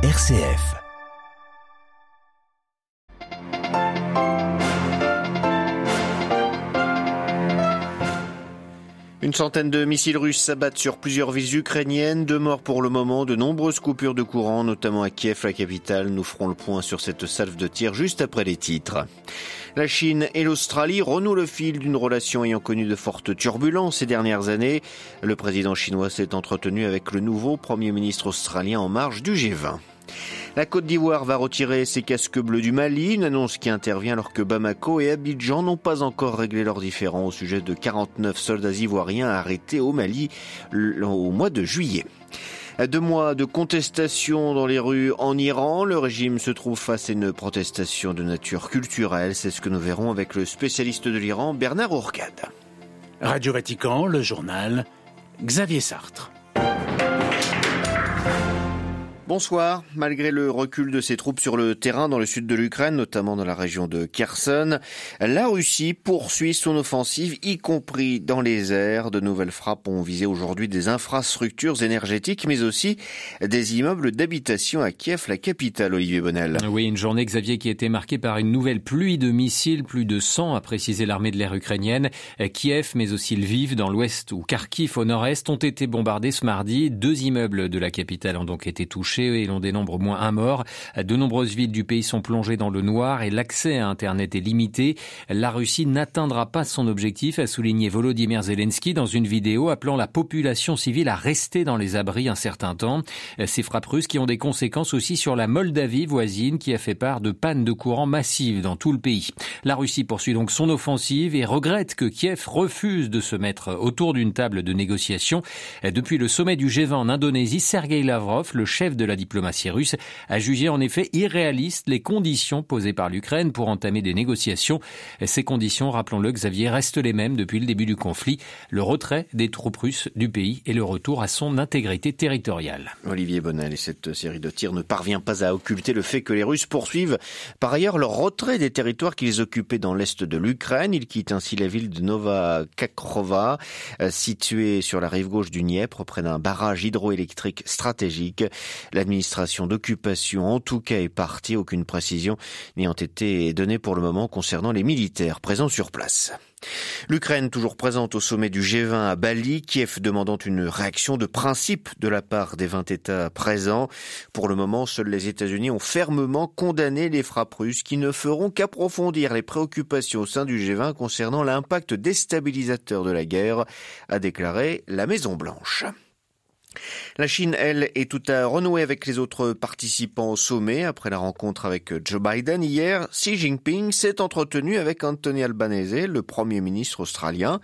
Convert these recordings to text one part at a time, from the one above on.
RCF. Une centaine de missiles russes s'abattent sur plusieurs villes ukrainiennes. Deux morts pour le moment, de nombreuses coupures de courant, notamment à Kiev, la capitale. Nous ferons le point sur cette salve de tir juste après les titres. La Chine et l'Australie renouent le fil d'une relation ayant connu de fortes turbulences ces dernières années. Le président chinois s'est entretenu avec le nouveau premier ministre australien en marge du G20. La Côte d'Ivoire va retirer ses casques bleus du Mali, une annonce qui intervient alors que Bamako et Abidjan n'ont pas encore réglé leurs différends au sujet de 49 soldats ivoiriens arrêtés au Mali au mois de juillet. Deux mois de contestation dans les rues en Iran, le régime se trouve face à une protestation de nature culturelle, c'est ce que nous verrons avec le spécialiste de l'Iran, Bernard Ourcade. Radio Vatican, le journal, Xavier Sartre. Bonsoir. Malgré le recul de ses troupes sur le terrain dans le sud de l'Ukraine, notamment dans la région de Kherson, la Russie poursuit son offensive, y compris dans les airs. De nouvelles frappes ont visé aujourd'hui des infrastructures énergétiques, mais aussi des immeubles d'habitation à Kiev, la capitale, Olivier Bonnel. Oui, une journée, Xavier, qui a été marquée par une nouvelle pluie de missiles, plus de 100, a précisé l'armée de l'air ukrainienne. Kiev, mais aussi Lviv, dans l'ouest, ou Kharkiv, au nord-est, ont été bombardés ce mardi. Deux immeubles de la capitale ont donc été touchés et l'on dénombre au moins un mort. De nombreuses villes du pays sont plongées dans le noir et l'accès à Internet est limité. La Russie n'atteindra pas son objectif, a souligné Volodymyr Zelensky dans une vidéo appelant la population civile à rester dans les abris un certain temps. Ces frappes russes qui ont des conséquences aussi sur la Moldavie voisine qui a fait part de pannes de courant massives dans tout le pays. La Russie poursuit donc son offensive et regrette que Kiev refuse de se mettre autour d'une table de négociation. Depuis le sommet du G20 en Indonésie, Sergei Lavrov, le chef de la diplomatie russe a jugé en effet irréalistes les conditions posées par l'Ukraine pour entamer des négociations. Ces conditions, rappelons-le, Xavier, restent les mêmes depuis le début du conflit, le retrait des troupes russes du pays et le retour à son intégrité territoriale. Olivier Bonnel et cette série de tirs ne parvient pas à occulter le fait que les Russes poursuivent par ailleurs leur retrait des territoires qu'ils occupaient dans l'est de l'Ukraine. Ils quittent ainsi la ville de Nova Kakrova, euh, située sur la rive gauche du Dniepr, près d'un barrage hydroélectrique stratégique. L'administration d'occupation, en tout cas, est partie. Aucune précision n'ayant été donnée pour le moment concernant les militaires présents sur place. L'Ukraine toujours présente au sommet du G20 à Bali, Kiev demandant une réaction de principe de la part des 20 États présents. Pour le moment, seuls les États-Unis ont fermement condamné les frappes russes qui ne feront qu'approfondir les préoccupations au sein du G20 concernant l'impact déstabilisateur de la guerre, a déclaré la Maison Blanche. La Chine, elle, est tout à renouer avec les autres participants au sommet. Après la rencontre avec Joe Biden hier, Xi Jinping s'est entretenu avec Anthony Albanese, le premier ministre australien.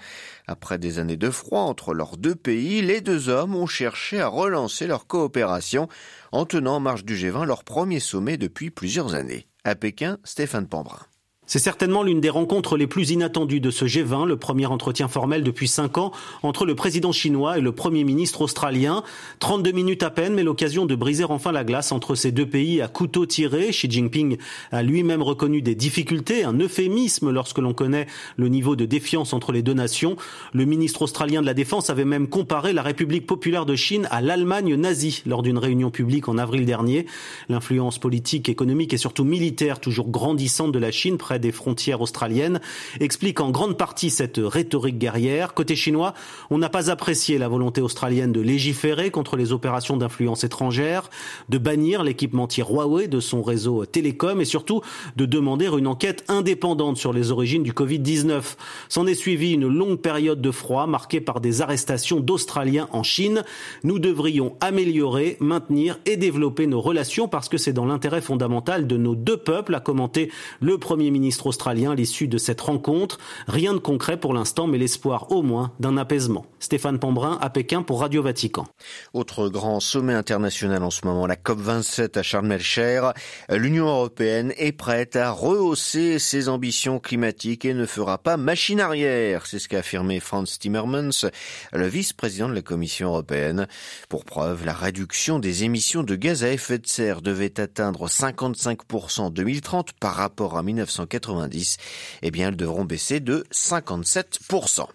Après des années de froid entre leurs deux pays, les deux hommes ont cherché à relancer leur coopération en tenant en marche du G20 leur premier sommet depuis plusieurs années. À Pékin, Stéphane Pambrin. C'est certainement l'une des rencontres les plus inattendues de ce G20, le premier entretien formel depuis cinq ans entre le président chinois et le premier ministre australien. 32 minutes à peine, mais l'occasion de briser enfin la glace entre ces deux pays à couteau tiré. Xi Jinping a lui-même reconnu des difficultés, un euphémisme lorsque l'on connaît le niveau de défiance entre les deux nations. Le ministre australien de la Défense avait même comparé la République populaire de Chine à l'Allemagne nazie lors d'une réunion publique en avril dernier. L'influence politique, économique et surtout militaire toujours grandissante de la Chine des frontières australiennes, explique en grande partie cette rhétorique guerrière. Côté chinois, on n'a pas apprécié la volonté australienne de légiférer contre les opérations d'influence étrangère, de bannir l'équipementier Huawei de son réseau télécom et surtout de demander une enquête indépendante sur les origines du Covid-19. S'en est suivi une longue période de froid marquée par des arrestations d'Australiens en Chine. Nous devrions améliorer, maintenir et développer nos relations parce que c'est dans l'intérêt fondamental de nos deux peuples, a commenté le Premier ministre ministre australien à l'issue de cette rencontre. Rien de concret pour l'instant, mais l'espoir au moins d'un apaisement. Stéphane Pambrin à Pékin pour Radio Vatican. Autre grand sommet international en ce moment, la COP27 à Sharm el-Sheikh. L'Union européenne est prête à rehausser ses ambitions climatiques et ne fera pas machine arrière. C'est ce qu'a affirmé Franz Timmermans, le vice-président de la Commission européenne. Pour preuve, la réduction des émissions de gaz à effet de serre devait atteindre 55% en 2030 par rapport à 1990. 90, eh bien, elles devront baisser de 57%.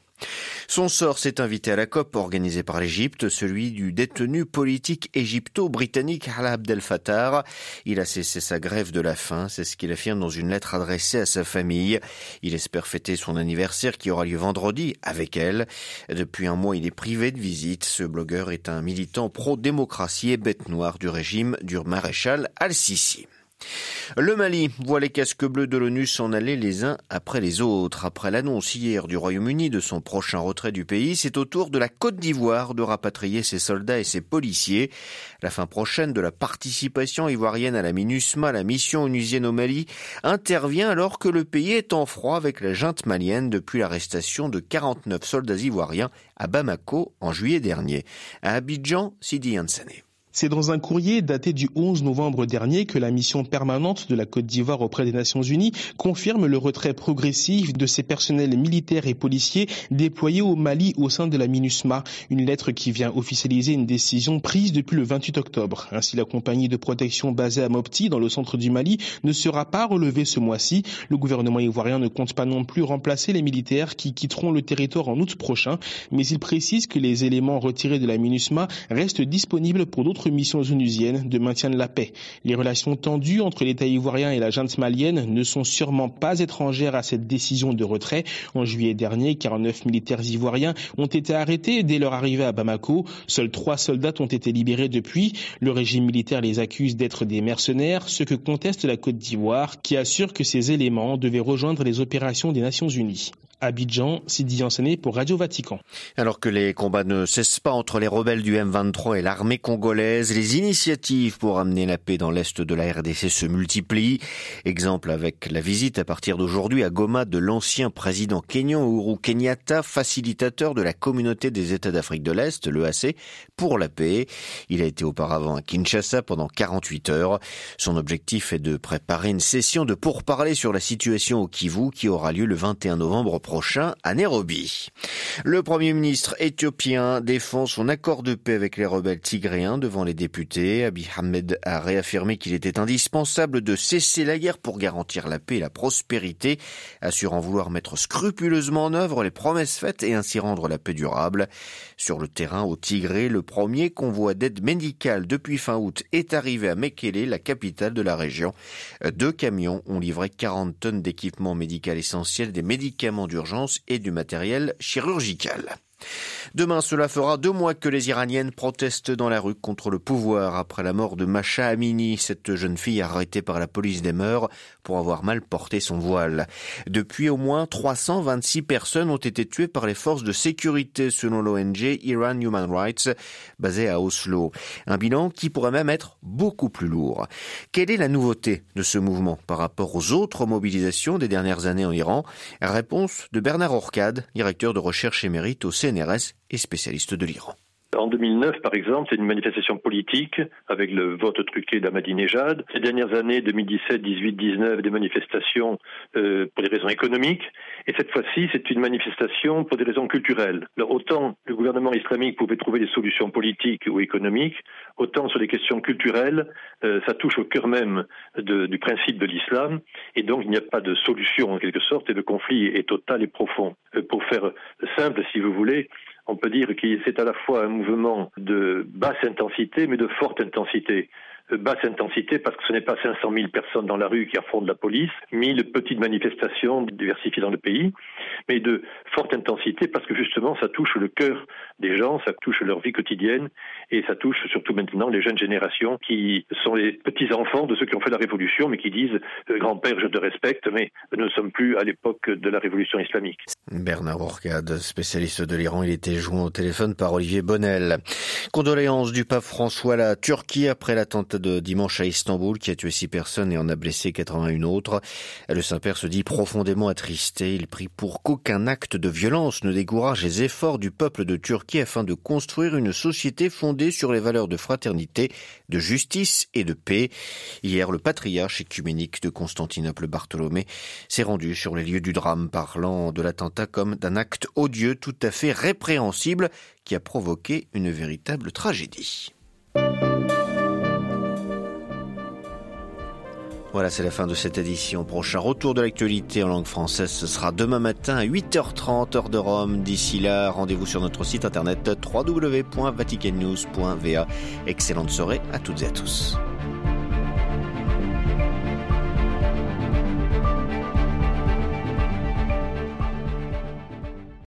Son sort s'est invité à la COP organisée par l'Égypte, celui du détenu politique égypto-britannique Alaa Abdel Fattah. Il a cessé sa grève de la faim, c'est ce qu'il affirme dans une lettre adressée à sa famille. Il espère fêter son anniversaire qui aura lieu vendredi avec elle. Depuis un mois, il est privé de visite. Ce blogueur est un militant pro-démocratie et bête noire du régime du maréchal Al-Sisi. Le Mali voit les casques bleus de l'ONU s'en aller les uns après les autres. Après l'annonce hier du Royaume-Uni de son prochain retrait du pays, c'est au tour de la Côte d'Ivoire de rapatrier ses soldats et ses policiers. La fin prochaine de la participation ivoirienne à la MINUSMA, la mission onusienne au Mali, intervient alors que le pays est en froid avec la junte malienne depuis l'arrestation de 49 soldats ivoiriens à Bamako en juillet dernier. À Abidjan, Sidi Yansane. C'est dans un courrier daté du 11 novembre dernier que la mission permanente de la Côte d'Ivoire auprès des Nations Unies confirme le retrait progressif de ses personnels militaires et policiers déployés au Mali au sein de la MINUSMA, une lettre qui vient officialiser une décision prise depuis le 28 octobre. Ainsi, la compagnie de protection basée à Mopti, dans le centre du Mali, ne sera pas relevée ce mois-ci. Le gouvernement ivoirien ne compte pas non plus remplacer les militaires qui quitteront le territoire en août prochain, mais il précise que les éléments retirés de la MINUSMA restent disponibles pour d'autres missions onusiennes de maintien de la paix. Les relations tendues entre l'État ivoirien et la junte malienne ne sont sûrement pas étrangères à cette décision de retrait. En juillet dernier, 49 militaires ivoiriens ont été arrêtés dès leur arrivée à Bamako. Seuls trois soldats ont été libérés depuis. Le régime militaire les accuse d'être des mercenaires, ce que conteste la Côte d'Ivoire, qui assure que ces éléments devaient rejoindre les opérations des Nations Unies. Abidjan, Sidi Enseigné pour Radio Vatican. Alors que les combats ne cessent pas entre les rebelles du M23 et l'armée congolaise, les initiatives pour amener la paix dans l'est de la RDC se multiplient. Exemple avec la visite à partir d'aujourd'hui à Goma de l'ancien président kenyan Uhuru Kenyatta, facilitateur de la communauté des États d'Afrique de l'Est, l'EAC, pour la paix. Il a été auparavant à Kinshasa pendant 48 heures. Son objectif est de préparer une session de pourparlers sur la situation au Kivu qui aura lieu le 21 novembre à Nairobi. Le Premier ministre éthiopien défend son accord de paix avec les rebelles tigréens devant les députés. Abiy Ahmed a réaffirmé qu'il était indispensable de cesser la guerre pour garantir la paix et la prospérité, assurant vouloir mettre scrupuleusement en œuvre les promesses faites et ainsi rendre la paix durable. Sur le terrain au Tigré, le premier convoi d'aide médicale depuis fin août est arrivé à Mekele, la capitale de la région. Deux camions ont livré 40 tonnes d'équipements médicaux essentiels, des médicaments du et du matériel chirurgical. Demain, cela fera deux mois que les Iraniennes protestent dans la rue contre le pouvoir après la mort de Masha Amini, cette jeune fille arrêtée par la police des mœurs pour avoir mal porté son voile. Depuis, au moins 326 personnes ont été tuées par les forces de sécurité selon l'ONG Iran Human Rights, basée à Oslo. Un bilan qui pourrait même être beaucoup plus lourd. Quelle est la nouveauté de ce mouvement par rapport aux autres mobilisations des dernières années en Iran? Réponse de Bernard Orcade, directeur de recherche émérite au CNRS et spécialiste de l'Iran. En 2009, par exemple, c'est une manifestation politique avec le vote truqué d'Ahmadinejad. Ces dernières années, 2017, 18, 19, des manifestations euh, pour des raisons économiques. Et cette fois-ci, c'est une manifestation pour des raisons culturelles. Alors, autant le gouvernement islamique pouvait trouver des solutions politiques ou économiques, autant sur les questions culturelles, euh, ça touche au cœur même de, du principe de l'islam. Et donc, il n'y a pas de solution en quelque sorte et le conflit est total et profond. Euh, pour faire simple, si vous voulez, on peut dire que c'est à la fois un mouvement de basse intensité mais de forte intensité basse intensité parce que ce n'est pas 500 000 personnes dans la rue qui affrontent la police, 1000 petites manifestations diversifiées dans le pays, mais de forte intensité parce que justement ça touche le cœur des gens, ça touche leur vie quotidienne et ça touche surtout maintenant les jeunes générations qui sont les petits-enfants de ceux qui ont fait la révolution mais qui disent euh, grand-père je te respecte mais nous ne sommes plus à l'époque de la révolution islamique. Bernard Orcade, spécialiste de l'Iran, il était joint au téléphone par Olivier Bonnel. Condoléances du pape François à la Turquie après l'attentat de dimanche à Istanbul qui a tué six personnes et en a blessé 81 autres. Le Saint-Père se dit profondément attristé. Il prie pour qu'aucun acte de violence ne décourage les efforts du peuple de Turquie afin de construire une société fondée sur les valeurs de fraternité, de justice et de paix. Hier, le patriarche écuménique de Constantinople Bartholomé s'est rendu sur les lieux du drame parlant de l'attentat comme d'un acte odieux tout à fait répréhensible qui a provoqué une véritable tragédie. Voilà, c'est la fin de cette édition. Prochain retour de l'actualité en langue française, ce sera demain matin à 8h30 heure de Rome. D'ici là, rendez-vous sur notre site internet www.vaticannews.va. Excellente soirée à toutes et à tous.